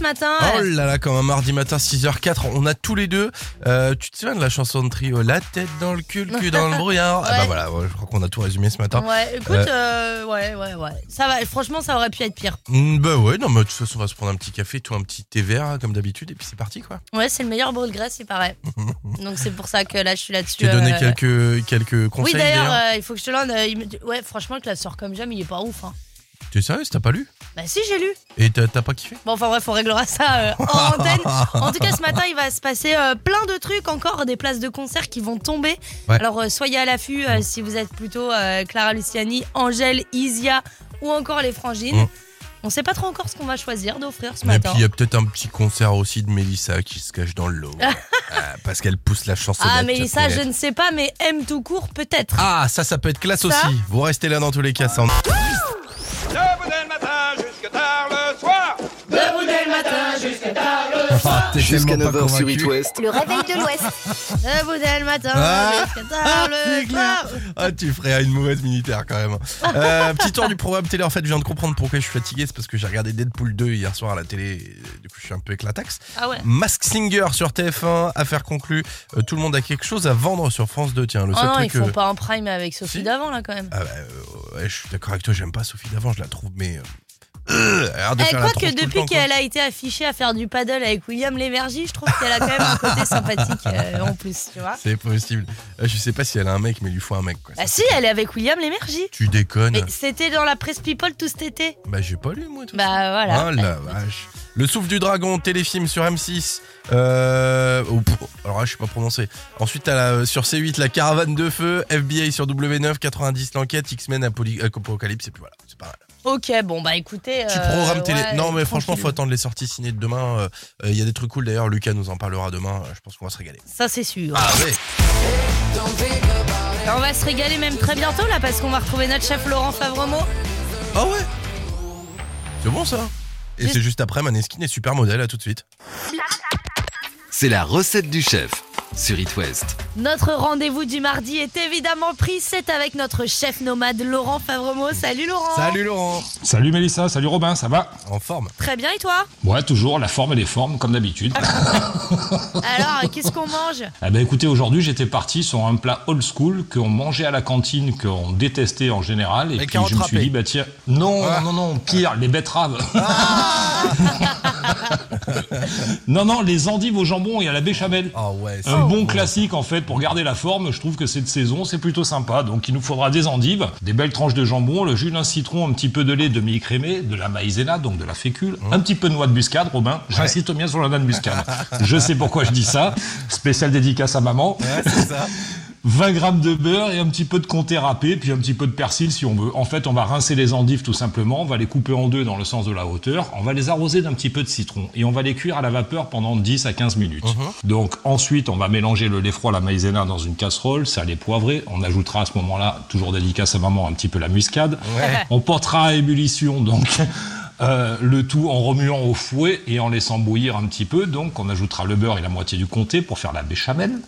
ce matin Oh là là, comme un mardi matin 6h04, on a tous les deux. euh, tu te souviens de la chanson de trio La tête dans le cul, le cul dans le brouillard Ah bah Ouais. voilà, ouais, je crois qu'on a tout résumé ce matin. Ouais, écoute, euh, ouais, ouais, ouais. Ça va, franchement, ça aurait pu être pire. Mm, bah ouais, non, mais de toute façon, on va se prendre un petit café, tout un petit thé vert, hein, comme d'habitude, et puis c'est parti quoi. Ouais, c'est le meilleur brûle graisse, il paraît. Donc c'est pour ça que là, je suis là-dessus. Tu as donné euh, quelques, quelques Oui, conseils d'ailleurs, d'ailleurs. euh, il faut que je te euh, dit- Ouais, franchement, le classeur comme j'aime, il est pas ouf. Hein. T'es sérieux, t'as pas lu Bah si, j'ai lu. Et t'as pas kiffé Bon, enfin bref, on réglera ça euh, en antenne. En tout cas, ce matin, il va se passer euh, plein de trucs encore, des places de concert qui vont tomber. Ouais. Alors, euh, soyez à l'affût si vous êtes plutôt Clara Luciani, Angèle, Isia ou encore les Frangines. Mm. On sait pas trop encore ce qu'on va choisir d'offrir ce Et matin. puis il y a peut-être un petit concert aussi de Mélissa qui se cache dans le lot. Parce qu'elle pousse la chanson. Ah, mais ça, je ne sais pas, mais M tout court, peut-être. Ah, ça, ça peut être classe Ça aussi. Vous restez là dans tous les cas. Ça en- le Ah, t'es Jusqu'à tellement pas 9h sur. It West. Le réveil de l'Ouest. Debout dès le matin Ah, le clair. soir. Ah, tu ferais une mauvaise militaire quand même. Euh, petit tour du programme télé. En fait, je viens de comprendre pourquoi je suis fatigué. C'est parce que j'ai regardé Deadpool 2 hier soir à la télé. et Du coup, je suis un peu éclatax. Ah ouais. Mask Singer sur TF1. Affaire conclue. Euh, tout le monde a quelque chose à vendre sur France 2. Tiens, le Oh seul non, ils truc. font euh, pas un prime avec Sophie Si. d'avant, là, quand même. Ah bah, euh, ouais, je suis d'accord avec toi. J'aime pas Sophie d'avant. Je la trouve, mais. Euh, euh, de Eh, quoi que depuis qu'elle a été affichée à faire du paddle avec William Lémergie, je trouve qu'elle a quand même un côté sympathique euh, en plus, tu vois. C'est possible. Euh, Je sais pas si elle a un mec, mais il lui faut un mec. Quoi. Bah si, elle est avec William Lémergie. Tu déconnes. Mais c'était dans la presse People tout cet été. Bah, j'ai pas lu, moi, tout ça. Bah voilà. Oh la vache. Le souffle du dragon, téléfilm sur M6. Euh, oh, alors là, je suis pas prononcé. Ensuite, la- sur C8, la caravane de feu, FBI sur W9, 90 l'enquête, X-Men, euh, Apocalypse, et puis voilà, c'est pas mal. Ok, bon bah écoutez. Petit euh, programme télé. ouais, non, mais franchement, faut attendre les sorties ciné de demain. Euh, euh, Il y a des trucs cool d'ailleurs. Lucas nous en parlera demain. Je pense qu'on va se régaler. Ça c'est sûr. Ah ouais. On va se régaler même très bientôt là parce qu'on va retrouver notre chef Laurent Favremo. Ah ouais. C'est bon ça. Et c'est juste après Maneskin et Supermodel. À tout de suite. C'est la recette du chef sur It West. Notre rendez-vous du mardi est évidemment pris. C'est avec notre chef nomade Laurent Favremo. Salut Laurent. Salut Laurent. Salut Mélissa, salut Robin, ça va? En forme. Très bien et toi? Ouais, toujours la forme et les formes comme d'habitude. Alors, qu'est-ce qu'on mange? Eh ben écoutez, aujourd'hui j'étais parti sur un plat old school qu'on mangeait à la cantine, qu'on détestait en général, et Les puis je me suis dit bah tiens, non, Ah. non, non, pire, les betteraves. non, non, les endives au jambon et à la béchamel. Ah ouais. c'est Un bon classique en fait pour garder la forme, je trouve que cette saison c'est plutôt sympa. Donc il nous faudra des endives, des belles tranches de jambon, le jus d'un citron, un petit peu de lait demi-écrémé, de la maïzena, donc de la fécule, Mmh. un petit peu de noix de muscade, Robin. J'insiste bien sur la noix de muscade. je sais pourquoi je dis ça. Spécial dédicace à maman. Ouais, c'est ça. 20 grammes de beurre et un petit peu de comté râpé, puis un petit peu de persil si on veut. En fait, on va rincer les endives tout simplement, on va les couper en deux dans le sens de la hauteur, on va les arroser d'un petit peu de citron et on va les cuire à la vapeur pendant 10 à 15 minutes. Donc ensuite, on va mélanger le lait froid, la maïzena dans une casserole, salé poivré. On ajoutera à ce moment-là, toujours dédicace à maman, un petit peu la muscade. Ouais. On portera à ébullition donc euh, le tout en remuant au fouet et en laissant bouillir un petit peu. Donc on ajoutera le beurre et la moitié du comté pour faire la béchamel.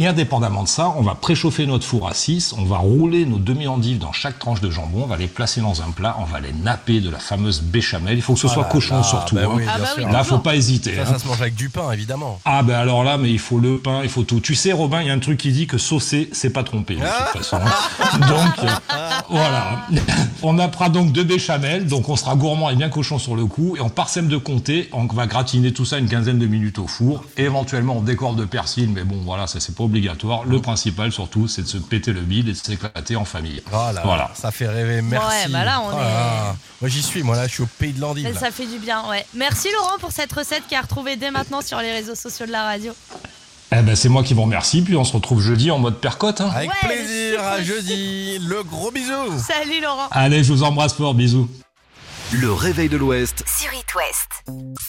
Et indépendamment de ça, on va préchauffer notre four à 6, on va rouler nos demi-endives dans chaque tranche de jambon, on va les placer dans un plat, on va les napper de la fameuse béchamel. Il faut que ce soit Ah là cochon là, surtout. bah hein. oui, Ah bah oui. Là, faut pas hésiter. Ça, hein. ça se mange avec du pain, évidemment. Ah ben alors là, mais il faut le pain, il faut tout. Tu sais, Robin, il y a un truc qui dit que saucer, c'est pas tromper de toute façon. hein. Donc euh, voilà. On nappera donc deux béchamel, donc on sera gourmand et bien cochon sur le coup, et on parsème de comté, on va gratiner tout ça une quinzaine de minutes au four. Et éventuellement, on décore de persil, mais bon, voilà, ça c'est pas obligatoire. Le principal surtout, c'est de se péter le bide et de s'éclater en famille. Oh là, Voilà. ça fait rêver, merci. Ouais, bah là, on Oh est-. Moi j'y suis, moi là je suis au pays de là. Ça fait du bien, ouais. Merci Laurent pour cette recette qui est à retrouver dès maintenant sur les réseaux sociaux de la radio. Eh ben c'est moi qui vous remercie, puis on se retrouve jeudi en mode percote. hein. Avec Ouais, plaisir, à jeudi, le gros bisou. Salut Laurent Allez, je vous embrasse fort, bisous. Le réveil de l'Ouest, Sur It West.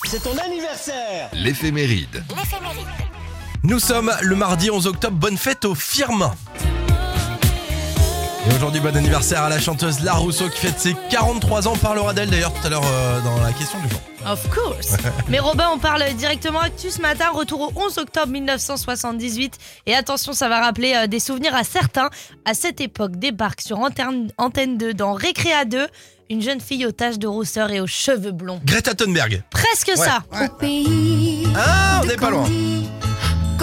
C'est ton anniversaire l'éphéméride. L'éphéméride. Nous sommes le mardi 11 octobre, bonne fête aux firmes. Et aujourd'hui, bon anniversaire à la chanteuse La Rousseau qui fête ses 43 ans. On parlera d'elle d'ailleurs tout à l'heure euh, dans la question du jour. Of course. Mais Robin, on parle directement actu ce matin. Retour au 11 octobre 1978. Et attention, ça va rappeler euh, des souvenirs à certains. À cette époque, débarque sur Antenne, Antenne 2 dans Récréa 2 une jeune fille aux taches de rousseur et aux cheveux blonds. Greta Thunberg. Presque ça. Ah, on n'est pas loin.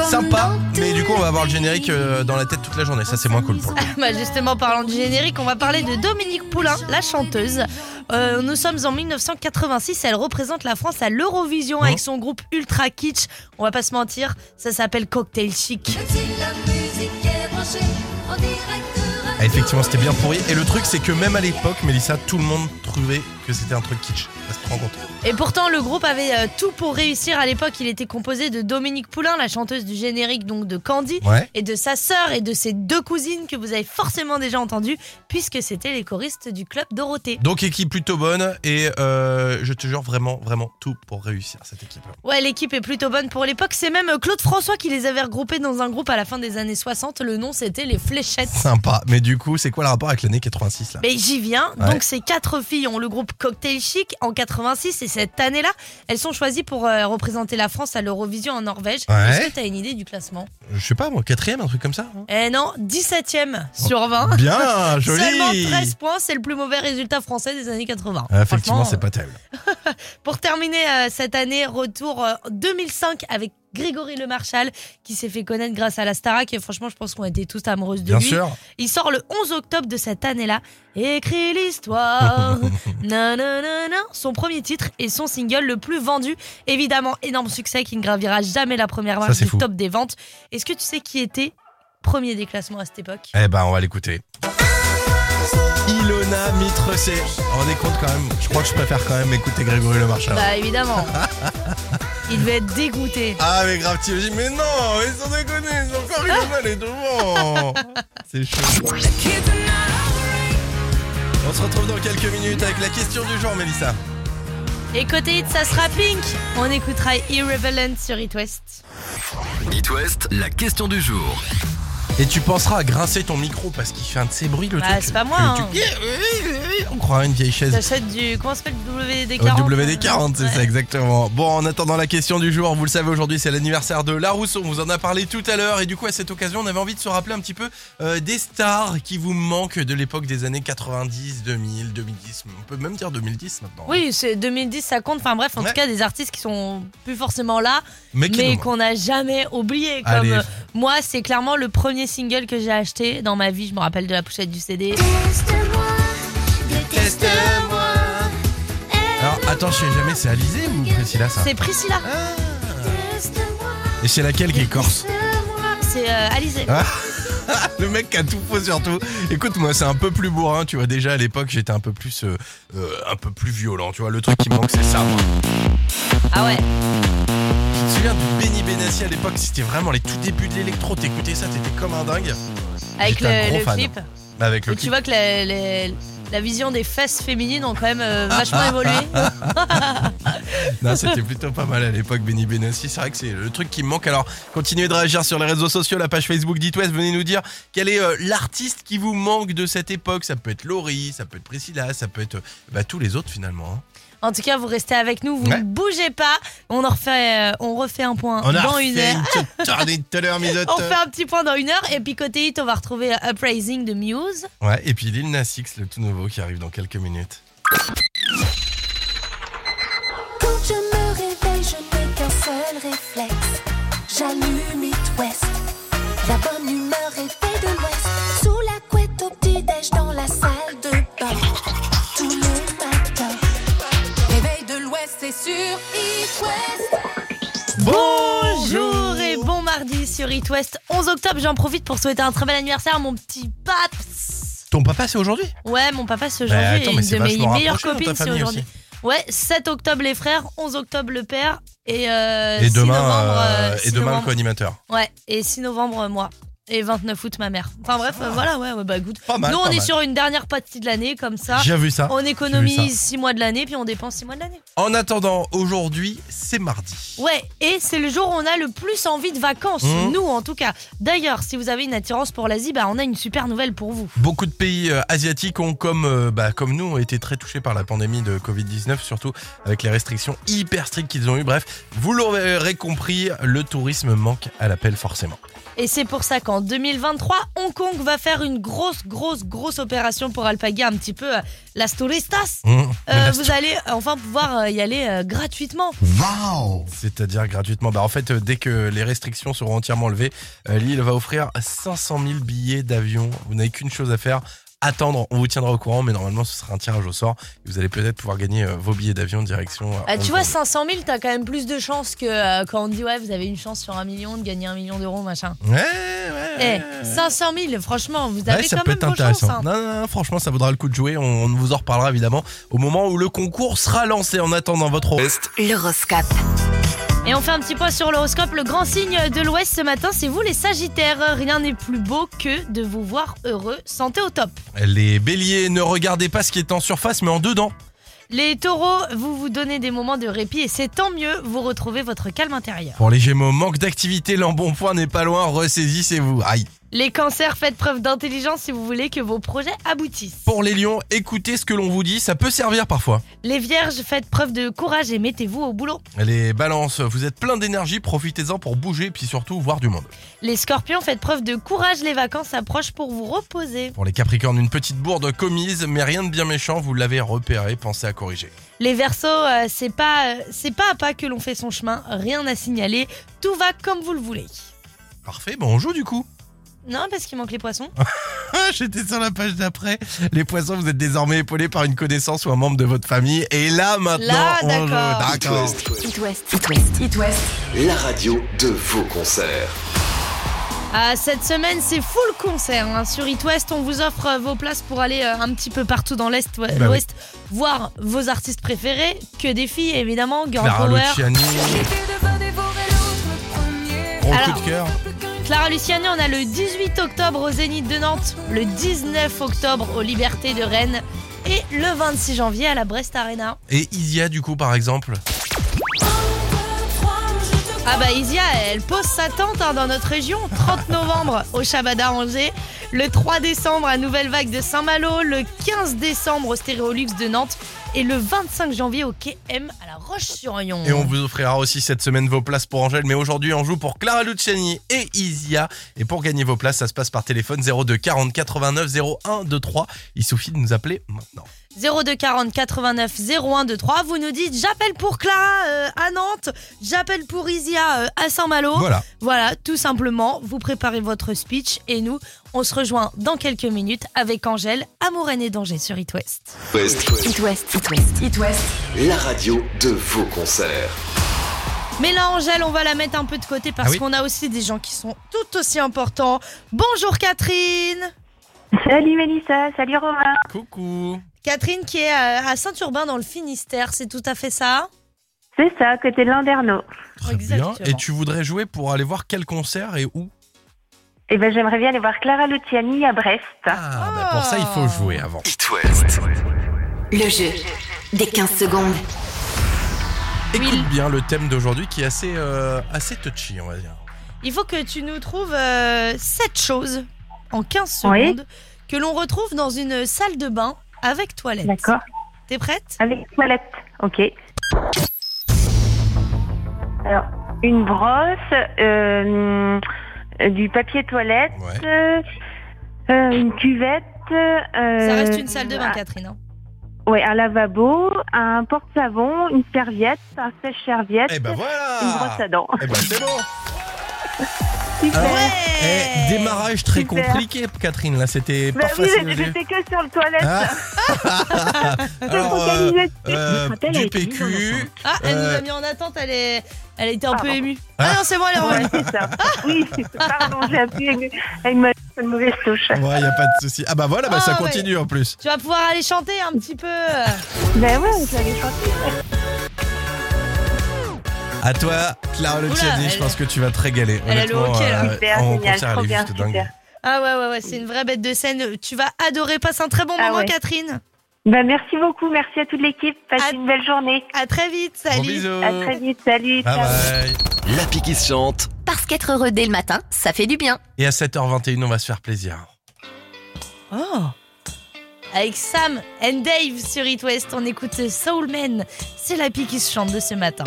Sympa, mais du coup on va avoir le générique euh, dans la tête toute la journée. Ça c'est moins cool pour le coup. Bah justement, parlant du générique, on va parler de Dominique Poulain, la chanteuse. Euh, nous sommes en 1986, elle représente la France à l'Eurovision avec son groupe Ultra Kitsch. On va pas se mentir, ça s'appelle Cocktail Chic. Ah, effectivement c'était bien pourri. Et le truc c'est que même à l'époque, Mélissa, tout le monde trouvait que c'était un truc kitsch. Ça se rend compte. Et pourtant, le groupe avait euh, tout pour réussir. À l'époque, il était composé de Dominique Poulain, la chanteuse du générique donc de Candy, Ouais. et de sa sœur et de ses deux cousines que vous avez forcément déjà entendues, puisque c'était les choristes du club Dorothée. Donc équipe plutôt bonne et euh, je te jure vraiment, vraiment tout pour réussir cette équipe. Ouais, l'équipe est plutôt bonne pour l'époque. C'est même euh, Claude François qui les avait regroupés dans un groupe à la fin des années 60. Le nom, c'était les Fléchettes. Sympa. Mais du coup, c'est quoi le rapport avec l'année 86 là? Mais j'y viens. Ouais. Donc ces quatre filles ont le groupe Cocktail Chic en 86 et cette année-là, elles sont choisies pour euh, représenter la France à l'Eurovision en Norvège. Ouais. Est-ce que t'as une idée du classement? Je sais pas moi, quatrième, un truc comme ça hein Eh non, 17ème sur 20. Bien, joli Seulement 13 points, c'est le plus mauvais résultat français des années 80. Ah, Effectivement, Franchement, c'est pas terrible. Pour terminer euh, cette année, retour euh, 2005 avec Grégory Le Marchal qui s'est fait connaître grâce à la Starac et franchement je pense qu'on était tous amoureuses de Bien lui. sûr. Il sort le 11 octobre de cette année-là. Écrit l'histoire. Nananana. Son premier titre et son single le plus vendu. Évidemment, énorme succès qui ne gravira jamais la première marche du fou. top des ventes. Est-ce que tu sais qui était premier des classements à cette époque? Eh ben, on va l'écouter. Ilona Mitrecé. On est compte quand même. Je crois que je préfère quand même écouter Grégory Le Marchal. Bah évidemment. Il devait être dégoûté. Ah mais grave, tu dis mais non, ils sont déconnés, ils ont encore Ilona les devant. C'est chaud. On se retrouve dans quelques minutes avec la question du jour, Mélissa. Et côté hit, ça sera Pink. On écoutera Irrelevant sur It West. It West, la question du jour. Et tu penseras à grincer ton micro parce qu'il fait un de ces bruits le Bah, truc. c'est pas moi, hein. tu- On croirait une vieille chaise. T'achètes du. Comment ça s'appelle WD-40 WD40, c'est Ouais. ça exactement. Bon, en attendant la question du jour, vous le savez aujourd'hui, c'est l'anniversaire de La Rousseau. On vous en a parlé tout à l'heure et du coup, à cette occasion, on avait envie de se rappeler un petit peu euh, des stars qui vous manquent de l'époque des années 90, 2000, 2010. On peut même dire 2010 maintenant. Oui, c'est 2010, ça compte. Enfin bref, en Ouais. tout cas, des artistes qui sont plus forcément là, mais qu'on n'a jamais oublié. Comme Allez. euh, moi, c'est clairement le premier single que j'ai acheté dans ma vie. Je me rappelle de la pochette du CD. Teste-moi. Alors, attends, je sais jamais, c'est Alizé ou Priscilla ça C'est Priscilla. Et c'est laquelle qui est corse C'est euh, Alizé. Ah. Le mec qui a tout faux sur tout. Écoute, moi, c'est un peu plus bourrin, tu vois. Déjà à l'époque, j'étais un peu plus, euh, euh, un peu plus violent, tu vois. Le truc qui me manque, c'est ça. moi. Ah ouais. Tu te souviens de Benny Benassi à l'époque? C'était vraiment les tout débuts de l'électro. T'écoutais ça, t'étais comme un dingue. Avec un le, gros le fan. clip. Avec le Et tu clip. vois que la- la vision des fesses féminines ont quand même euh, vachement évolué. Non, c'était plutôt pas mal à l'époque, Benny Benassi. C'est vrai que c'est le truc qui me manque. Alors, continuez de réagir sur les réseaux sociaux, la page Facebook d'It West. Venez nous dire quel est euh, l'artiste qui vous manque de cette époque. Ça peut être Laurie, ça peut être Priscilla, ça peut être euh, bah, tous les autres finalement. hein. En tout cas, vous restez avec nous, vous Ouais. ne bougez pas. On en refait, euh, on refait un point On a dans refait une heure. une petite tardée tout à l'heure, misote. On fait un petit point dans une heure et puis côté hit, on va retrouver euh, Uprising de Muse. Ouais, et puis Lil Nas X, le tout nouveau qui arrive dans quelques minutes. Quand je me réveille, je n'ai qu'un seul réflexe. J'allume It West. La bonne humeur est faite de l'Ouest. Sous la couette au petit-déj dans la salle Bonjour et bon mardi sur It West. 11 octobre, j'en profite pour souhaiter un très bel anniversaire à mon petit Paps. Ton papa, c'est aujourd'hui? Ouais, mon papa c'est Bah, aujourd'hui attends, et mais une c'est de mes meilleures copines c'est aujourd'hui. Ouais, 7 octobre les frères, 11 octobre le père et, euh, Et 6 demain, novembre, euh, euh, et 6 demain le co-animateur. Ouais, et 6 novembre moi. Et 29 août, ma mère. Enfin bref, euh, voilà, ouais, ouais, bah écoute. Pas mal. Nous, on pas est mal. sur une dernière partie de l'année, comme ça. J'ai vu ça. On J'ai vu économise 6 mois de l'année, puis on dépense 6 mois de l'année. En attendant, aujourd'hui, c'est mardi. Ouais, et c'est le jour où on a le plus envie de vacances, Mmh. nous en tout cas. D'ailleurs, si vous avez une attirance pour l'Asie, bah on a une super nouvelle pour vous. Beaucoup de pays euh, asiatiques ont, comme, euh, bah, comme nous, ont été très touchés par la pandémie de Covid-19, surtout avec les restrictions hyper strictes qu'ils ont eues. Bref, vous l'aurez compris, le tourisme manque à l'appel forcément. Et c'est pour ça qu'en 2023, Hong Kong va faire une grosse, grosse, grosse opération pour alpaguer un petit peu euh, las turistas. Mmh. Euh, vous allez enfin pouvoir euh, y aller euh, gratuitement. C'est-à-dire gratuitement. Bah, en fait, euh, dès que les restrictions seront entièrement levées, euh, l'île va offrir 500 000 billets d'avion. Vous n'avez qu'une chose à faire. Attendre, on vous tiendra au courant, mais normalement ce sera un tirage au sort. Et vous allez peut-être pouvoir gagner euh, vos billets d'avion direction. euh, Ah, Hong tu vois, Kong. 500 000, t'as quand même plus de chances que euh, quand on dit ouais, vous avez une chance sur un million de gagner un million d'euros, machin. Ouais, ouais. Eh, ouais. 500 000, franchement, vous Ouais, avez ça quand peut même être vos intéressant. hein. Non, non, non, franchement, ça vaudra le coup de jouer. On, on vous en reparlera évidemment au moment où le concours sera lancé. En attendant votre Ouest, L'horoscope. Et on fait un petit point sur l'horoscope. Le grand signe de l'Ouest ce matin, c'est vous les Sagittaires. Rien n'est plus beau que de vous voir heureux. Santé au top. Les béliers, ne regardez pas ce qui est en surface, mais en dedans. Les taureaux, vous vous donnez des moments de répit et c'est tant mieux, vous retrouvez votre calme intérieur. Pour les gémeaux, manque d'activité, l'embonpoint n'est pas loin, ressaisissez-vous. Aïe. Les cancers, faites preuve d'intelligence si vous voulez que vos projets aboutissent. Pour les lions, écoutez ce que l'on vous dit, ça peut servir parfois. Les vierges, faites preuve de courage et mettez-vous au boulot. Les balances, vous êtes plein d'énergie, profitez-en pour bouger, puis surtout voir du monde. Les scorpions, faites preuve de courage, les vacances approchent pour vous reposer. Pour les capricornes, une petite bourde commise, mais rien de bien méchant, vous l'avez repéré, pensez à corriger. Les versos, euh, c'est pas, euh, c'est pas à pas que l'on fait son chemin, rien à signaler, tout va comme vous le voulez. Parfait, bon on joue du coup. Non, parce qu'il manque les poissons. Ah, J'étais sur la page d'après. Les poissons, vous êtes désormais épaulés par une connaissance ou un membre de votre famille. Et là, maintenant, Là, on d'accord. It West. It West. It West. la radio de vos concerts. Ah, cette semaine, c'est full concert. hein. Sur It West, on vous offre euh, vos places pour aller euh, un petit peu partout dans l'Est, Bah l'Ouest, voir vos artistes préférés. Que des filles, évidemment. Girl Clara Power. Luciani, gros Alors- coup de cœur. Clara Luciani, on a le 18 octobre au Zénith de Nantes, le 19 octobre aux Libertés de Rennes et le 26 janvier à la Brest Arena. Et Isia, du coup, par exemple. Ah bah Isia, elle pose sa tente hein, dans notre région. 30 novembre au Chabada Angers, le 3 décembre à Nouvelle Vague de Saint-Malo, le 15 décembre au Stéréolux de Nantes et le 25 janvier au Quai M à la Roche-sur-Yon. Et on vous offrira aussi cette semaine vos places pour Angèle. Mais aujourd'hui, on joue pour Clara Luciani et Isia. Et pour gagner vos places, ça se passe par téléphone 02 40 89 01 23. Il suffit de nous appeler maintenant. 02 40 89 01 23. Vous nous dites j'appelle pour Clara euh, à Nantes, j'appelle pour Isia euh, à Saint-Malo. Voilà. Voilà, tout simplement, vous préparez votre speech et nous, on se rejoint dans quelques minutes avec Angèle, Amouraine et Danger sur It West. Ouest, It West. It West. It West. la radio de vos concerts. Mais là, Angèle, on va la mettre un peu de côté parce Ah oui qu'on a aussi des gens qui sont tout aussi importants. Bonjour Catherine Salut Mélissa, salut Romain. Coucou. Catherine qui est euh, à Saint-Urbain dans le Finistère, c'est tout à fait ça? C'est ça, côté de Landerneau. Très Exactement. bien. Et tu voudrais jouer pour aller voir quel concert et où? Eh ben j'aimerais bien aller voir Clara Luciani à Brest. Ah, bah pour ça, il faut jouer avant. It West. Le jeu des 15 secondes. Écoute bien le thème d'aujourd'hui qui est assez, euh, assez touchy, on va dire. Il faut que tu nous trouves 7 choses en 15 Oui. secondes que l'on retrouve dans une salle de bain avec toilette. D'accord. T'es prête? Avec toilette. Ok. Alors, une brosse, euh, du papier toilette, Ouais. euh, euh, une cuvette. euh, Ça reste une salle de bain, Catherine. hein. Ouais, un lavabo, un porte-savon, une serviette, un sèche-serviette, Eh ben une brosse à dents. Eh ben c'est bon Super. Alors, Ouais eh, démarrage très Super. compliqué, Catherine, là, c'était Bah pas oui, facile. j'étais que sur le toilette. Ah. Alors, euh, euh, du PQ, Ah, elle nous Euh, a mis en attente, elle, est... elle a été un peu Pardon. émue. Ah non, c'est bon, elle est revenue. Ouais, c'est ça. Oui, pardon, j'ai appuyé avec une, ma- une mauvaise touche. ouais, y a pas de souci. Ah bah voilà, bah Ah, ça ouais. continue en plus. Tu vas pouvoir aller chanter un petit peu. Ben ouais, je l'avais chanté. À toi, Clara Luciani, Oula, je pense que tu vas te régaler. Elle le Honnêtement, hockey, là. euh, Super, en génial, concert, trop elle est bien, juste dingue. super. Ah ouais, ouais, ouais, c'est une vraie bête de scène. Tu vas adorer. Passe un très bon Ah moment, ouais. Catherine. Bah, merci beaucoup, merci à toute l'équipe. Passez À- une belle journée. À très vite. Gros Salut. bisous. À très vite, salut. Bye ciao. bye. L'appli qui se chante. Parce qu'être heureux dès le matin, ça fait du bien. Et à 7h21, on va se faire plaisir. Oh. Avec Sam and Dave sur It West, on écoute Soul Man. C'est la pique qui se chante de ce matin.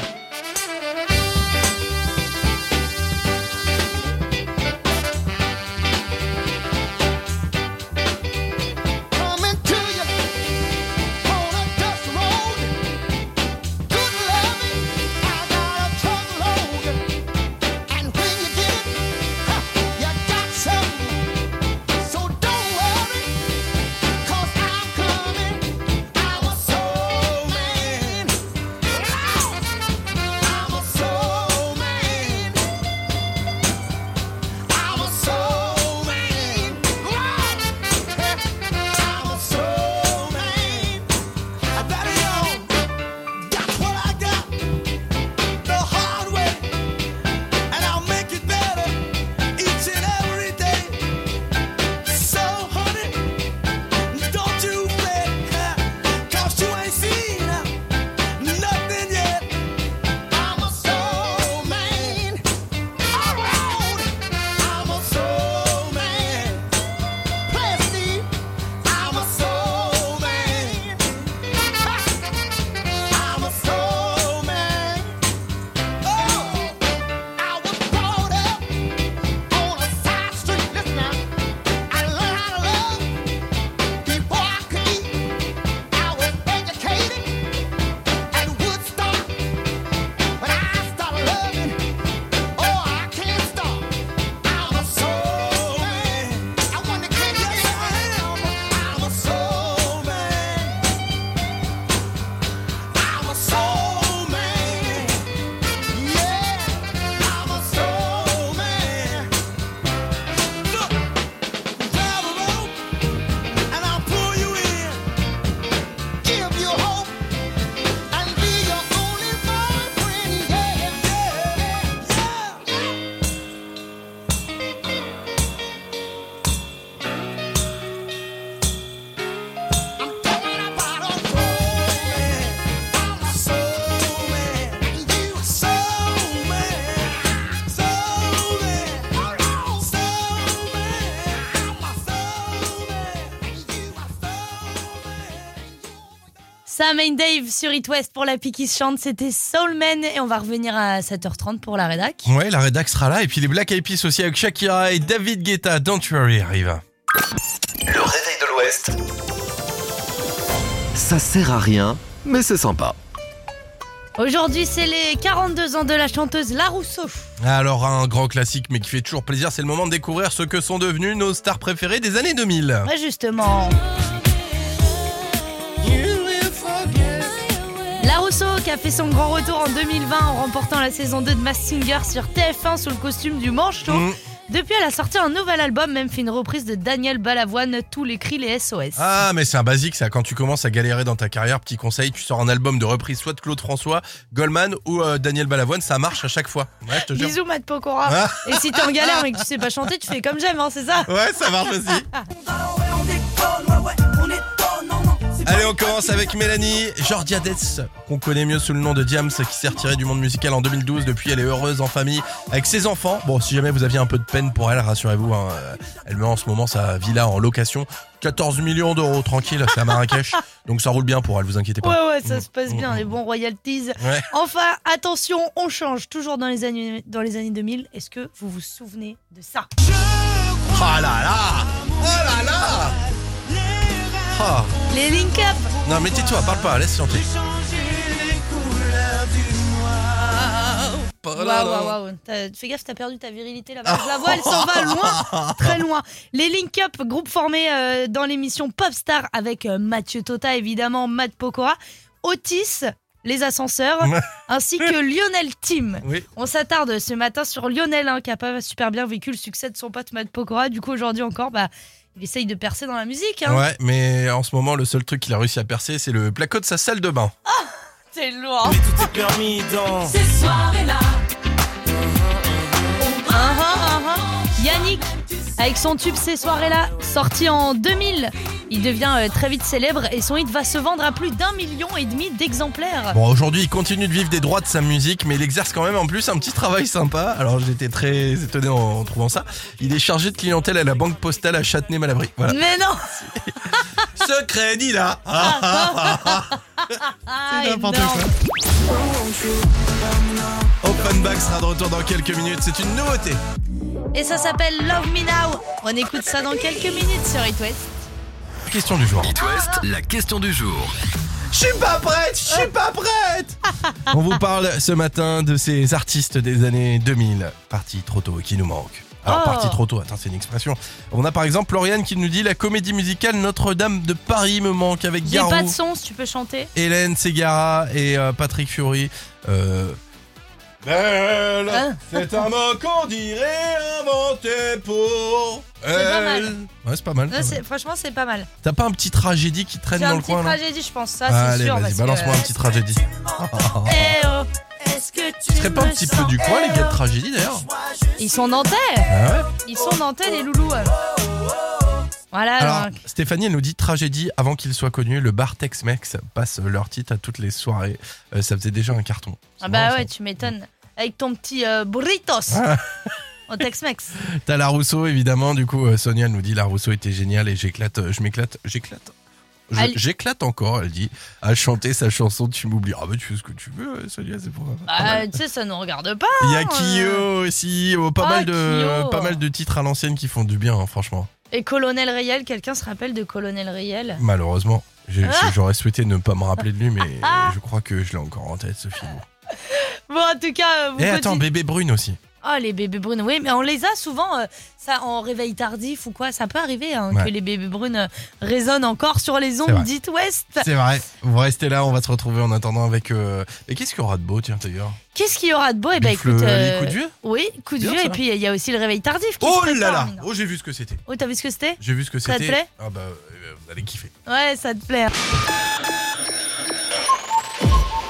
And Dave sur It West pour la pique qui se chante. C'était Soul Man. Et on va revenir à 7h30 pour la rédac. Ouais, la rédac sera là. Et puis les Black Eyed Peas aussi avec Shakira et David Guetta. Don't worry, arrive. Le réveil de l'Ouest. Ça sert à rien, mais c'est sympa. Aujourd'hui, c'est les 42 ans de la chanteuse La Rousseau. Alors, un grand classique, mais qui fait toujours plaisir, c'est le moment de découvrir ce que sont devenus nos stars préférées des années 2000. Ouais, justement. Qui a fait son grand retour en 2020 en remportant la saison 2 de Mass Singer sur TF1 sous le costume du manchot. Mm. Depuis, elle a sorti un nouvel album, même fait une reprise de Daniel Balavoine, Tous les cris, les SOS. Ah, mais c'est un basique, ça. Quand tu commences à galérer dans ta carrière, petit conseil, tu sors un album de reprise soit de Claude François, Goldman ou euh, Daniel Balavoine, ça marche à chaque fois. Ouais, je te jure. Bisous, Matt Pokora. Ah. Et si t'es en galère mais que tu sais pas chanter, tu fais comme j'aime, hein, c'est ça? Ouais, ça marche aussi. Allez, on commence avec Mélanie Jordiades, qu'on connaît mieux sous le nom de Diams, qui s'est retirée du monde musical en 2012. Depuis, elle est heureuse en famille avec ses enfants. Bon, si jamais vous aviez un peu de peine pour elle, rassurez-vous, hein, euh, elle met en ce moment sa villa en location. 14 millions d'euros, tranquille, c'est à Marrakech. Donc ça roule bien pour elle, vous inquiétez pas. Ouais, ouais, ça se passe bien, les bons royalties. Ouais. Enfin, attention, on change toujours dans les années, dans les années 2000. Est-ce que vous vous souvenez de ça? Oh là là Oh là là Oh. Les Link Up Non mais tais-toi, parle pas, laisse chanter. Waouh, waouh, waouh. Fais gaffe, t'as perdu ta virilité là-bas. Je la vois, elle s'en va loin, très loin. Les Link Up, groupe formé euh, dans l'émission Popstar avec euh, Mathieu Tota, évidemment, Matt Pokora, Otis, les ascenseurs, ainsi que Lionel Tim. Oui. On s'attarde ce matin sur Lionel, hein, qui a pas super bien vécu le succès de son pote Matt Pokora. Du coup, aujourd'hui encore, bah, il essaye de percer dans la musique. Hein. Ouais, mais en ce moment, le seul truc qu'il a réussi à percer, c'est le placo de sa salle de bain. c'est lourd. Mais tout est permis dans. Ah, ah, ah, ah. Yannick, avec son tube Ces soirées-là, sorti en 2000, il devient euh, très vite célèbre et son hit va se vendre à plus d'un million et demi d'exemplaires. Bon, aujourd'hui, il continue de vivre des droits de sa musique, mais il exerce quand même en plus un petit travail sympa. Alors, j'étais très étonné en, en trouvant ça. Il est chargé de clientèle à la banque postale à Châtenay-Malabry. Voilà. Mais non Ce crédit-là ah, ah, ah, ah, n'importe énorme. Offenbach sera de retour dans quelques minutes. C'est une nouveauté. Et ça s'appelle Love Me Now. On écoute ça dans quelques minutes sur It West. Question du jour. It West, la question du jour. Je suis pas prête, je suis pas prête. On vous parle ce matin de ces artistes des années 2000, partis trop tôt et qui nous manquent. Alors, Oh. parti trop tôt, attends, c'est une expression. On a par exemple Lauriane qui nous dit la comédie musicale Notre-Dame de Paris me manque avec J'ai Garou, pas de son si tu peux chanter. Hélène Ségara et euh, Patrick Fiori. Euh... Belle, Hein c'est un mot qu'on dirait inventé pour pas elle. mal. Ouais, c'est pas mal. Non, pas c'est- mal. franchement, c'est pas mal. T'as pas un petit tragédie qui traîne dans un le petit coin là tragédie, je pense. Ça, c'est Allez, sûr. vas-y, balance-moi que- un petit tragédie. Eh oh, est-ce que tu Ce serait pas un petit peu du coin, les gars de meilleur tragédie d'ailleurs Ils sont nantais. Ah ouais Ils sont nantais, les loulous. Voilà. Alors, donc. Stéphanie, elle nous dit tragédie avant qu'il soit connu. Le bar Tex-Mex passe leur titre à toutes les soirées. Euh, ça faisait déjà un carton. Ah bah ouais, ça. tu m'étonnes. Avec ton petit euh, burritos Ah. au Tex-Mex. T'as la Rousseau, évidemment. Du coup, euh, Sonia nous dit la Rousseau était géniale et j'éclate, euh, je m'éclate, j'éclate. J'éclate encore, elle dit, à chanter sa chanson Tu m'oublies. Ah bah tu fais ce que tu veux, Sonia, c'est pour. pas Bah, tu sais, ça nous regarde pas. Il y a hein. Kyo aussi, oh, pas, Ah, mal de, Kyo. pas mal de titres à l'ancienne qui font du bien, hein, franchement. Et Colonel Riel, quelqu'un se rappelle de Colonel Riel? Malheureusement, j'ai- Ah. j'aurais souhaité ne pas me rappeler de lui, mais je crois que je l'ai encore en tête, ce film. Bon, en tout cas, euh, vous Et attends, continuez- bébé brune aussi. Oh, les bébés brunes, oui, mais on les a souvent euh, ça en réveil tardif ou quoi. Ça peut arriver hein, Ouais. que les bébés brunes euh, résonnent encore sur les ondes vrai. dites ouest. C'est vrai. Vous restez là, on va se retrouver en attendant avec. euh, Et qu'est-ce qu'il y aura de beau, tiens, d'ailleurs? Qu'est-ce qu'il y aura de beau? Eh ben, Bifle, écoute. Ali, coup de vieux? Oui, coup de Bien, vieux. ça. Et puis, il y a aussi le réveil tardif qui Oh se là là. Oh, j'ai vu ce que c'était. Oh, t'as vu ce que c'était? J'ai vu ce que Ça te c'était. plaît? Ah bah, euh, vous allez kiffer. Ouais, ça te plaît.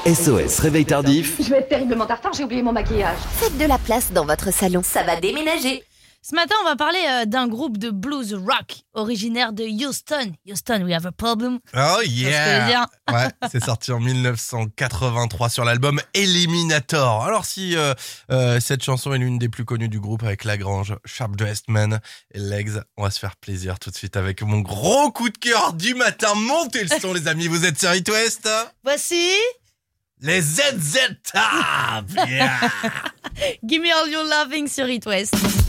SOS Réveil Tardif. Je vais être terriblement en retard, j'ai oublié mon maquillage. Faites de la place dans votre salon, ça va déménager. Ce matin, on va parler euh, d'un groupe de blues rock originaire de Houston. Houston, we have a problem. Oh yeah. Ouais, c'est sorti en 1983 sur l'album Eliminator. Alors si euh, euh, cette chanson est l'une des plus connues du groupe avec Lagrange, Sharp Dressed Man et Legs, on va se faire plaisir tout de suite avec mon gros coup de cœur du matin. Montez le son les amis, vous êtes sur It West Voici Les ZZ Top Yeah Give Me All Your Loving sur It West.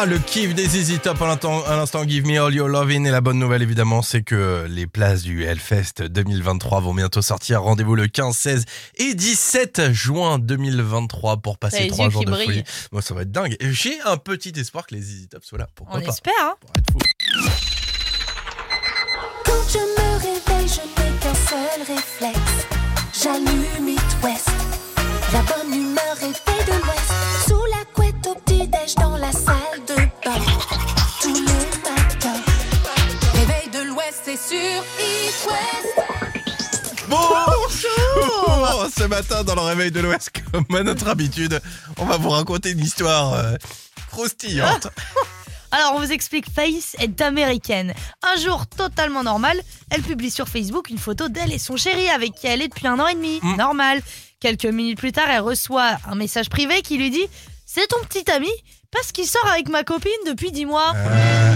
Ah, le kiff des ZZ Top à l'instant, Give Me All Your Lovin'. Et la bonne nouvelle, évidemment, c'est que les places du Hellfest 2023 vont bientôt sortir. Rendez-vous le 15, 16 et 17 juin 2023 pour passer les trois jours de brillent. folie. Moi, ça va être dingue. Et J'ai un petit espoir que les ZZ Top soient là. Pourquoi On pas espère, hein. Pour être fou. Quand je me réveille, je n'ai qu'un seul réflexe. J'allume It West. La bonne humeur est faite de l'Ouest. Sous la couette au petit-déj dans la salle Ce matin, dans le réveil de l'Ouest, comme à notre habitude, on va vous raconter une histoire euh, croustillante. Alors, on vous explique, Face est américaine. Un jour totalement normal, elle publie sur Facebook une photo d'elle et son chéri avec qui elle est depuis un an et demi. Mm. Normal. Quelques minutes plus tard, elle reçoit un message privé qui lui dit C'est ton petit ami parce qu'il sort avec ma copine depuis 10 mois. Euh,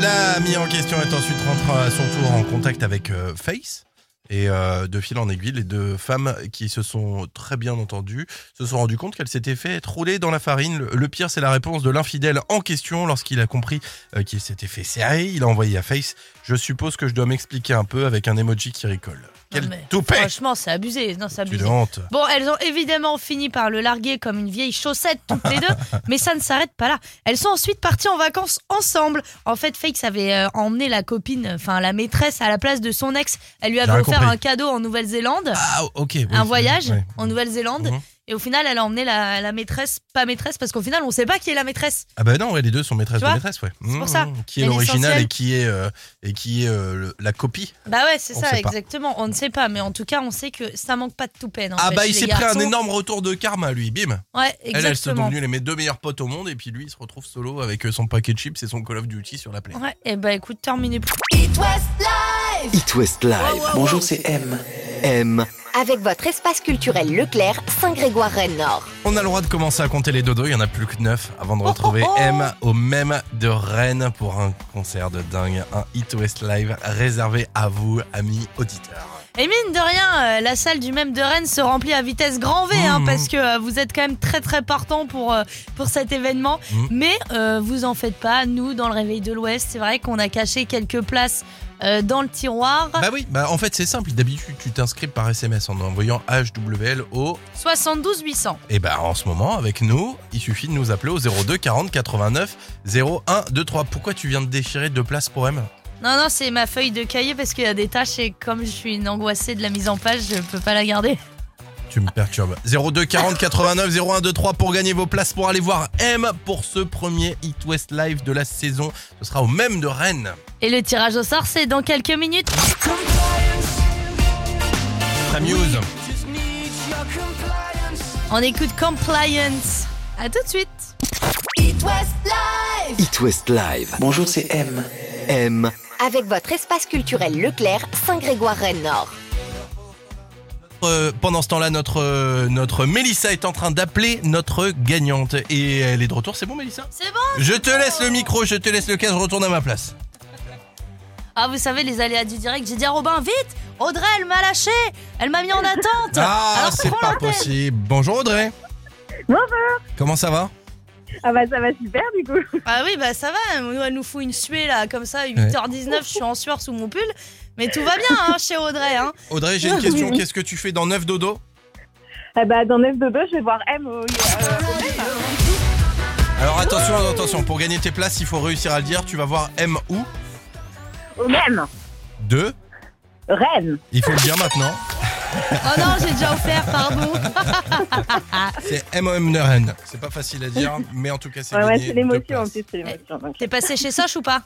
L'ami en question est ensuite rentré à son tour en contact avec euh, Face. Et euh, de fil en aiguille, les deux femmes qui se sont très bien entendues se sont rendues compte qu'elles s'étaient fait roulées dans la farine. Le, pire, c'est la réponse de l'infidèle en question lorsqu'il a compris euh, qu'il s'était fait serrer. Il a envoyé à Face Je suppose que je dois m'expliquer un peu avec un emoji qui rigole. Quel Non, mais toupet Franchement, c'est abusé. Non, c'est Tu abusé. de honte. Bon, elles ont évidemment fini par le larguer comme une vieille chaussette toutes les deux, mais ça ne s'arrête pas là. Elles sont ensuite parties en vacances ensemble. En fait, Fake avait euh, emmené la copine, enfin la maîtresse à la place de son ex. Elle lui avait offert compris. un cadeau en Nouvelle-Zélande, Ah, ok. oui, un voyage en Nouvelle-Zélande. Mhm. Et au final, elle a emmené la, la maîtresse, pas maîtresse, parce qu'au final, on sait pas qui est la maîtresse. Ah bah non, ouais, les deux sont maîtresses Tu de vois maîtresse, ouais. C'est pour Mmh, ça. Qui est l'original et qui est, euh, et qui est euh, le- la copie. Bah ouais, c'est ça, pas. exactement. On ne sait pas, mais en tout cas, on sait que ça manque pas de tout peine. Ah bah il s'est pris un énorme retour de karma lui, bim. Ouais, Elle, elle sont exactement. devenues les deux meilleurs potes au monde et puis lui il se retrouve solo avec euh, son paquet de chips et son Call of Duty sur la play. Ouais, et bah écoute, terminé. It West Live. It West Live. Bonjour, c'est M. M. Avec votre espace culturel Leclerc, Saint-Grégoire-Rennes-Nord. On a le droit de commencer à compter les dodos, il y en a plus que neuf avant de Oh, retrouver oh, oh. M au même de Rennes pour un concert de dingue, un Hit West Live réservé à vous amis auditeurs. Et mine de rien, euh, la salle du même de Rennes se remplit à vitesse grand V, hein, Mhm. parce que euh, vous êtes quand même très très partant pour, euh, pour cet événement. Mhm. Mais euh, vous en faites pas, nous, dans le Réveil de l'Ouest, c'est vrai qu'on a caché quelques places euh, dans le tiroir. Bah oui, bah en fait c'est simple, d'habitude tu t'inscris par SMS en envoyant HWL au 72 800. Et ben en ce moment, avec nous, il suffit de nous appeler au 02 40 89 01 23. Pourquoi tu viens de déchirer deux places pour M? Non, non, c'est ma feuille de cahier parce qu'il y a des tâches et comme je suis une angoissée de la mise en page, je peux pas la garder. Tu me perturbes. 02 40 89 01 23 pour gagner vos places pour aller voir M pour ce premier Hit West Live de la saison. Ce sera au même de Rennes. Et le tirage au sort, c'est dans quelques minutes. Framuse. On écoute Compliance. À tout de suite. It West Live. It West Live. Bonjour, c'est M. M. Avec votre espace culturel Leclerc, Saint-Grégoire-Rennes-Nord. Euh, pendant ce temps-là, notre, euh, notre Mélissa est en train d'appeler notre gagnante. Et elle est de retour, c'est bon Mélissa? C'est bon Je te laisse le micro, je te laisse le cas, je retourne à ma place. Ah, vous savez, les aléas du direct, j'ai dit à Robin, vite Audrey, elle m'a lâché Elle m'a mis en attente Ah, c'est pas possible. Bonjour Audrey. Bonjour. Comment ça va? Ah bah ça va super du coup. Ah oui, bah ça va, nous, elle nous fout une suée là, comme ça, 8h19, je suis en sueur sous mon pull. Mais tout va bien hein, chez Audrey. Hein. Audrey, j'ai une question. Qu'est-ce que tu fais dans 9 dodo Ah bah dans 9 dodo, je vais voir M au, euh, Alors attention, attention, pour gagner tes places, il faut réussir à le dire. Tu vas voir M où au même. 2. Rennes. Il faut le dire maintenant. Oh non, j'ai déjà offert, pardon. C'est M-O-M de Rennes. C'est pas facile à dire, mais en tout cas, c'est Ouais, ouais, gagné c'est deux l'émotion en places. plus, c'est l'émotion. donc. T'es passé chez Soch ou pas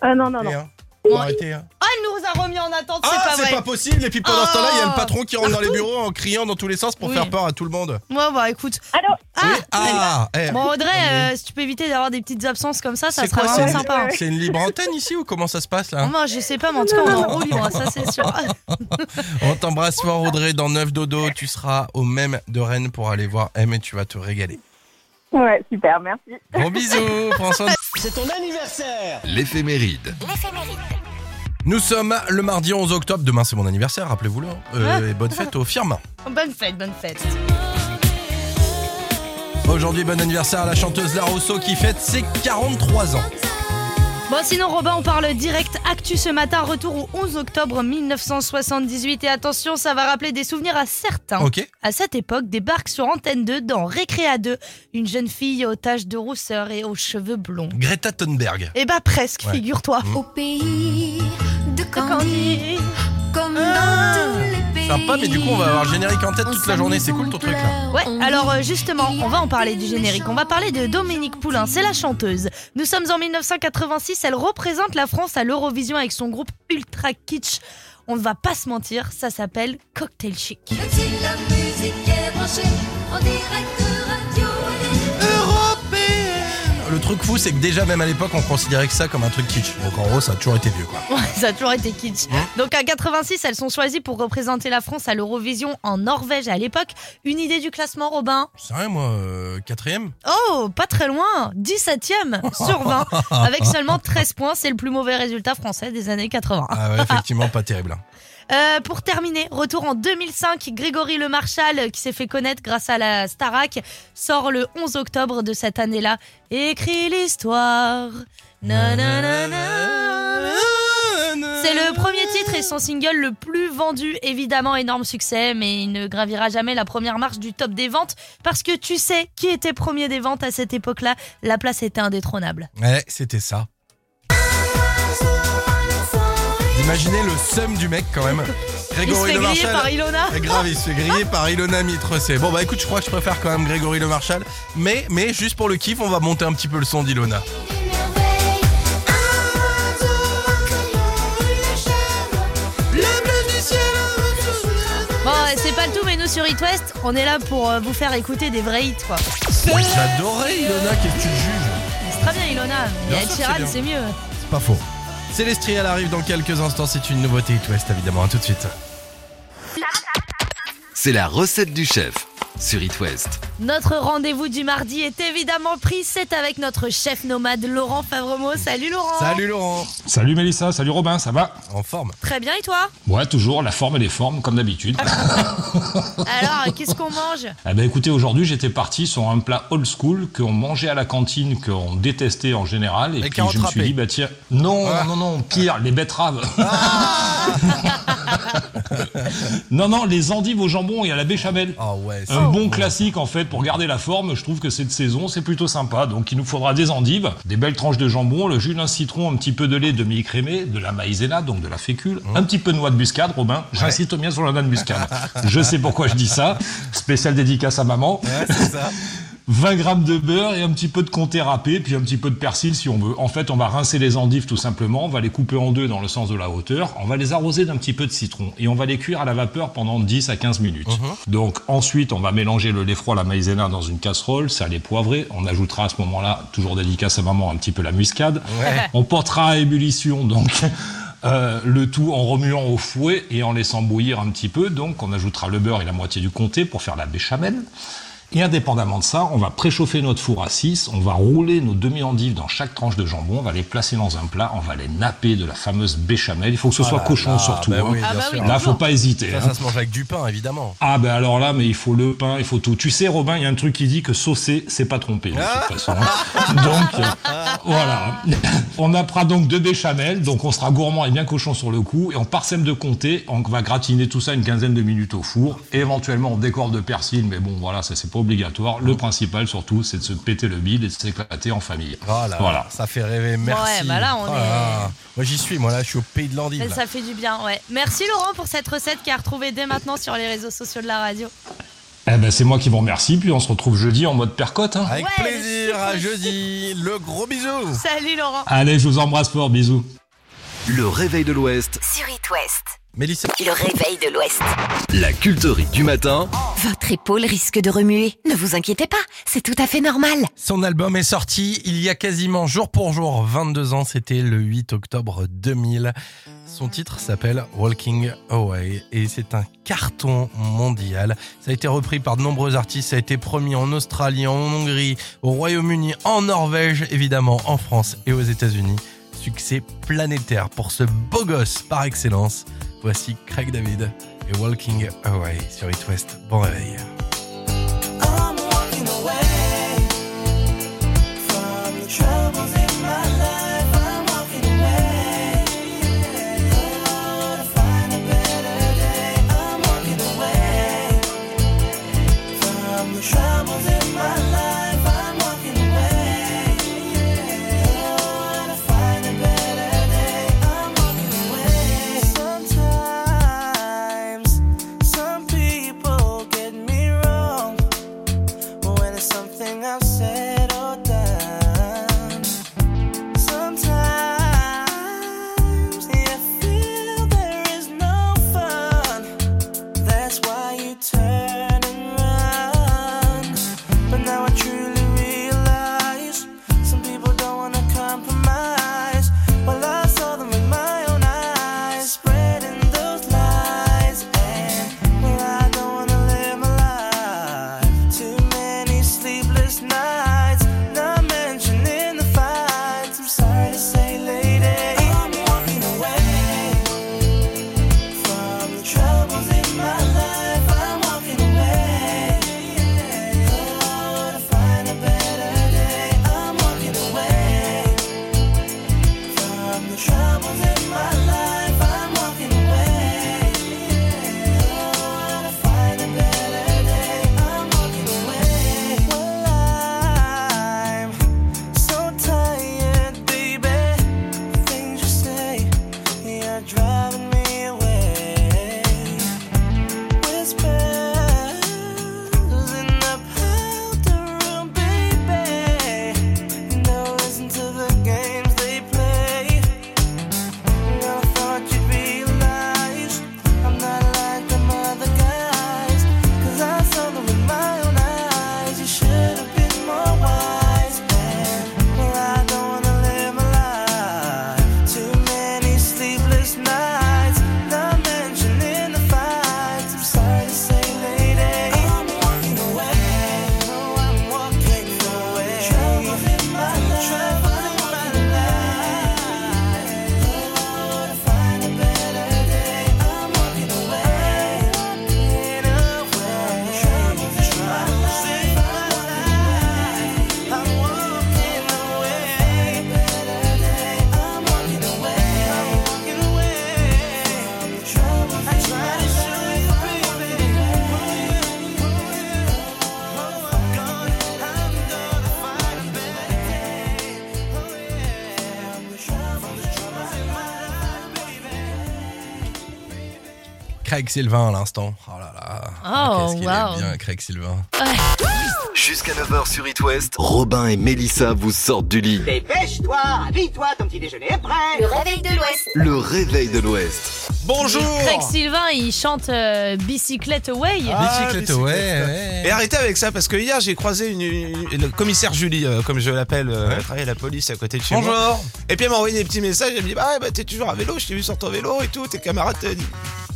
Ah non, non, non. hein, Bon, arrêtez, hein. Oh, nous a remis en attente, c'est Ah, pas c'est vrai. pas possible. Et puis pendant ce temps-là, il y a le Oh. patron qui rentre dans les bureaux en criant dans tous les sens pour Oui. faire peur à tout le monde. Moi, bah écoute. Allô Ah, oui. Ah, eh. Bon, Audrey, euh, si tu peux éviter d'avoir des petites absences comme ça, ça c'est sera quoi vraiment C'est sympa. hein. c'est une libre antenne ici ou comment ça se passe là Moi, je sais pas, mais en tout cas, on est en roue libre, ça c'est sûr. On t'embrasse fort Audrey dans 9 dodo. Tu seras au même de Rennes pour aller voir M et tu vas te régaler. Ouais, super, merci. Gros bisous, de C'est ton anniversaire L'éphéméride. Nous sommes le mardi 11 octobre. Demain, c'est mon anniversaire, rappelez-vous-le. Euh, et bonne fête aux firmes. Bonne fête, bonne fête. Aujourd'hui, bon anniversaire à la chanteuse La Rousseau qui fête ses 43 ans. Bon, sinon, Robin, on parle direct actu ce matin. Retour au 11 octobre 1978. Et attention, ça va rappeler des souvenirs à certains. Ok. À cette époque, débarque sur Antenne 2 dans Récréa 2 une jeune fille aux taches de rousseur et aux cheveux blonds. Greta Thunberg. Eh bah, presque, Ouais. figure-toi. Mm. Au pays Candy, Candy. comme dans Ah. Sympa, mais du coup, on va avoir le générique en tête toute la journée. C'est cool ton truc là. Ouais, alors euh, justement, on va en parler du générique. On va parler de Dominique Poulain, c'est la chanteuse. Nous sommes en 1986, elle représente la France à l'Eurovision avec son groupe Ultra Kitsch. On ne va pas se mentir, ça s'appelle Cocktail Chic. Même si la musique est branchée en direct. Le truc fou, c'est que déjà, même à l'époque, on considérait que ça comme un truc kitsch. Donc en gros, ça a toujours été vieux quoi. Ouais, ça a toujours été kitsch. Donc à 86, elles sont choisies pour représenter la France à l'Eurovision en Norvège à l'époque. Une idée du classement, Robin? C'est vrai, moi, euh, quatrième Oh, pas très loin 17ème sur 20, avec seulement 13 points. C'est le plus mauvais résultat français des années 80. Ah ouais, effectivement, pas terrible. Euh, pour terminer, retour en 2005, Grégory Le Marchal, qui s'est fait connaître grâce à la Starac, sort le 11 octobre de cette année-là. Écrit l'histoire. C'est le premier titre et son single le plus vendu, évidemment énorme succès, mais il ne gravira jamais la première marche du top des ventes parce que tu sais qui était premier des ventes à cette époque-là, la place était indétrônable. Ouais, c'était ça. Imaginez le seum du mec quand même. Il se fait griller par Ilona. C'est grave, il se fait griller par Ilona Mitre. Bon bah écoute, je crois que je préfère quand même Grégory Le Marchal. Mais, mais juste pour le kiff, on va monter un petit peu le son d'Ilona. Bon, c'est pas le tout, mais nous sur It West, on est là pour euh, vous faire écouter des vrais hits, quoi. J'adorais Ilona, qu'est-ce que tu juges? C'est très bien, Ilona. Mais Ed Sheeran, c'est mieux. C'est pas faux. Célestrie, elle arrive dans quelques instants. C'est une nouveauté It West, évidemment. À tout de suite. C'est la recette du chef sur It West. Notre rendez-vous du mardi est évidemment pris. C'est avec notre chef nomade Laurent Favremo. Salut Laurent. Salut Laurent. Salut Mélissa, salut Robin, ça va? En forme. Très bien, et toi? Ouais, toujours la forme et les formes, comme d'habitude. Alors, qu'est-ce qu'on mange? Eh ben écoutez, aujourd'hui j'étais parti sur un plat old school qu'on mangeait à la cantine, qu'on détestait en général. Et puis je me suis dit, bah tiens, non, Ah. non, non, pire, les betteraves. non, non, les endives au jambon et à la béchamel. Ah ouais, Un bon classique en fait pour garder la forme, je trouve que cette saison c'est plutôt sympa. Donc il nous faudra des endives, des belles tranches de jambon, le jus d'un citron, un petit peu de lait demi-écrémé, de la maïzena, donc de la fécule, un petit peu de noix de muscade, Robin. J'insiste bien sur la noix de muscade. je sais pourquoi je dis ça. Spécial dédicace à maman. Ouais, c'est ça. 20 grammes de beurre et un petit peu de comté râpé, puis un petit peu de persil si on veut. En fait, on va rincer les endives tout simplement, on va les couper en deux dans le sens de la hauteur, on va les arroser d'un petit peu de citron et on va les cuire à la vapeur pendant 10 à 15 minutes. Donc ensuite, on va mélanger le lait froid, la maïzena dans une casserole, salé poivré. On ajoutera à ce moment-là, toujours dédicace à maman, un petit peu la muscade. Ouais. On portera à ébullition donc euh, le tout en remuant au fouet et en laissant bouillir un petit peu. Donc on ajoutera le beurre et la moitié du comté pour faire la béchamel. Et indépendamment de ça, on va préchauffer notre four à 6, on va rouler nos demi-endives dans chaque tranche de jambon, on va les placer dans un plat, on va les napper de la fameuse béchamel. Il faut que ce Oh soit là cochon là, surtout. bah hein. oui, Ah bien bah oui. Là, faut pas hésiter. Ça, hein. ça se mange avec du pain, évidemment. Ah ben alors là, mais il faut le pain, il faut tout. Tu sais, Robin, il y a un truc qui dit que saucer, c'est pas tromper de toute façon. hein. Donc euh, voilà, on nappera donc deux béchamel, donc on sera gourmand et bien cochon sur le coup, et on parsème de comté, on va gratiner tout ça une quinzaine de minutes au four. Et éventuellement, on décore de persil, mais bon, voilà, ça c'est pas obligatoire. Le principal surtout, c'est de se péter le bide et de s'éclater en famille. Oh là, Voilà. ça fait rêver, merci. Ouais, bah là, on Oh est-. Moi j'y suis, moi là je suis au pays de l'endive. Ça fait du bien, ouais. Merci Laurent pour cette recette qui est à retrouver dès maintenant sur les réseaux sociaux de la radio. Eh ben c'est moi qui vous remercie, puis on se retrouve jeudi en mode percotte. hein. Avec Ouais, plaisir, à jeudi. Le gros bisou. Salut Laurent Allez, je vous embrasse fort, bisous. Le réveil de l'Ouest, Sur It West. Mélissa. Le réveil de l'Ouest. la culterie du matin Votre épaule risque de remuer. Ne vous inquiétez pas, c'est tout à fait normal. Son album est sorti il y a quasiment jour pour jour 22 ans, c'était le 8 octobre 2000. Son titre s'appelle Walking Away et c'est un carton mondial. Ça a été repris par de nombreux artistes, ça a été promis en Australie, en Hongrie, au Royaume-Uni, en Norvège, évidemment en France et aux États-Unis. Succès planétaire pour ce beau gosse par excellence. Voici Craig David et Walking Away sur It West. Bon réveil. Craig Sylvain à l'instant. Oh là là. Oh, Qu'est-ce qu'il wow. est bien, Craig Sylvain. Jusqu'à 9h sur It West, Robin et Mélissa vous sortent du lit. Dépêche-toi, habille-toi, ton petit déjeuner est prêt. Le réveil de l'Ouest. Le réveil de l'Ouest. Bonjour Craig Sylvain, il chante euh, Bicyclette Away. Ah, Bicyclette, ouais, ouais. Et arrêtez avec ça parce que hier j'ai croisé une, une- le commissaire Julie, euh, comme je l'appelle, euh, elle travaille à la police à côté de chez moi. Bonjour Et puis elle m'a envoyé des petits messages, elle me dit bah, ouais, bah t'es toujours à vélo, je t'ai vu sur ton vélo et tout, tes camarades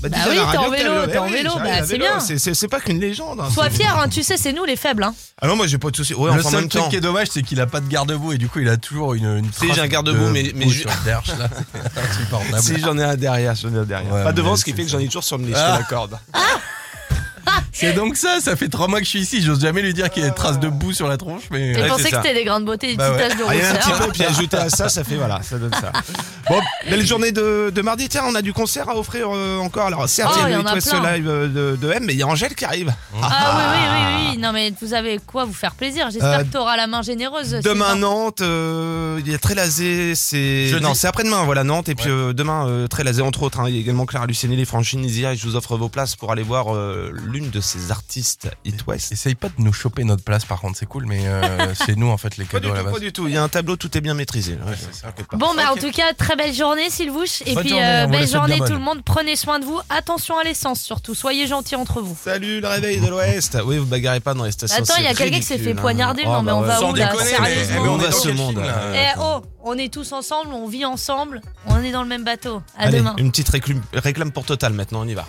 Bah à oui, t'es en vélo, t'es en vélo, j'arrive bah, c'est bien. C'est- pas qu'une légende. hein, Sois fier, hein, tu sais, c'est nous les faibles. Hein. Ah non, moi j'ai pas de soucis. Ouais, le seul même truc temps. qui est dommage, c'est qu'il a pas de garde-boue et du coup, il a toujours une, une Si, j'ai un garde-bout, de mais- mais. Si j'en ai un derrière, j'en ai un derrière. Ouais, pas devant, ce qui fait que j'en ai toujours sur le nez, je Ah. te l'accorde. C'est donc ça, ça fait trois mois que je suis ici, j'ose jamais lui dire qu'il y a des traces de boue sur la tronche, mais... J'ai Ouais, pensé c'est que c'était des graines beautés, des Bah petites ouais. taches de Ah, y a un petit rousseur. peu, puis ajouté à ça, ça fait voilà, ça donne ça. Bon, belle journée de, de mardi. Tiens, on a du concert à offrir euh, encore. Alors, certes, Oh, il y il y a West plein. Live euh, de, de M, mais il y a Angèle qui arrive. Ah oui, oui, oui, oui. Non, mais vous avez quoi vous faire plaisir? J'espère Euh, que t'auras la main généreuse. Demain. Nantes, euh, il y a Trélazé, c'est. Non, c'est après-demain, voilà, Nantes. Et puis Ouais. euh, demain, euh, Trélazé, entre autres. hein. il y a également Clara Luciani, les Franchines, Isia, et je vous offre vos places pour aller voir euh, l'une de ces artistes It West. Essaye pas de nous choper notre place par contre, c'est cool, mais euh, c'est nous en fait les Pas du cadeaux à la tout, base. pas du tout. Il y a un tableau, tout est bien maîtrisé. Ouais. Bon, mais en tout cas, très belle journée, Sylvouche. Et Bonne puis, journée, euh, belle journée, tout bonne. le monde. Prenez soin de vous. Attention à l'essence, surtout. Soyez gentils entre vous. Salut le réveil de l'Ouest. Oui, vous bagarrez pas dans les stations. Attends, il y a quelqu'un qui s'est fait hein. poignarder. Oh, non, mais bah on ouais. va où là mais, Sérieusement. mais on va ce monde, Eh oh, on est tous ensemble, on vit ensemble, on est dans le même bateau. À Allez, demain. une petite réclame, réclame pour Total maintenant, on y va.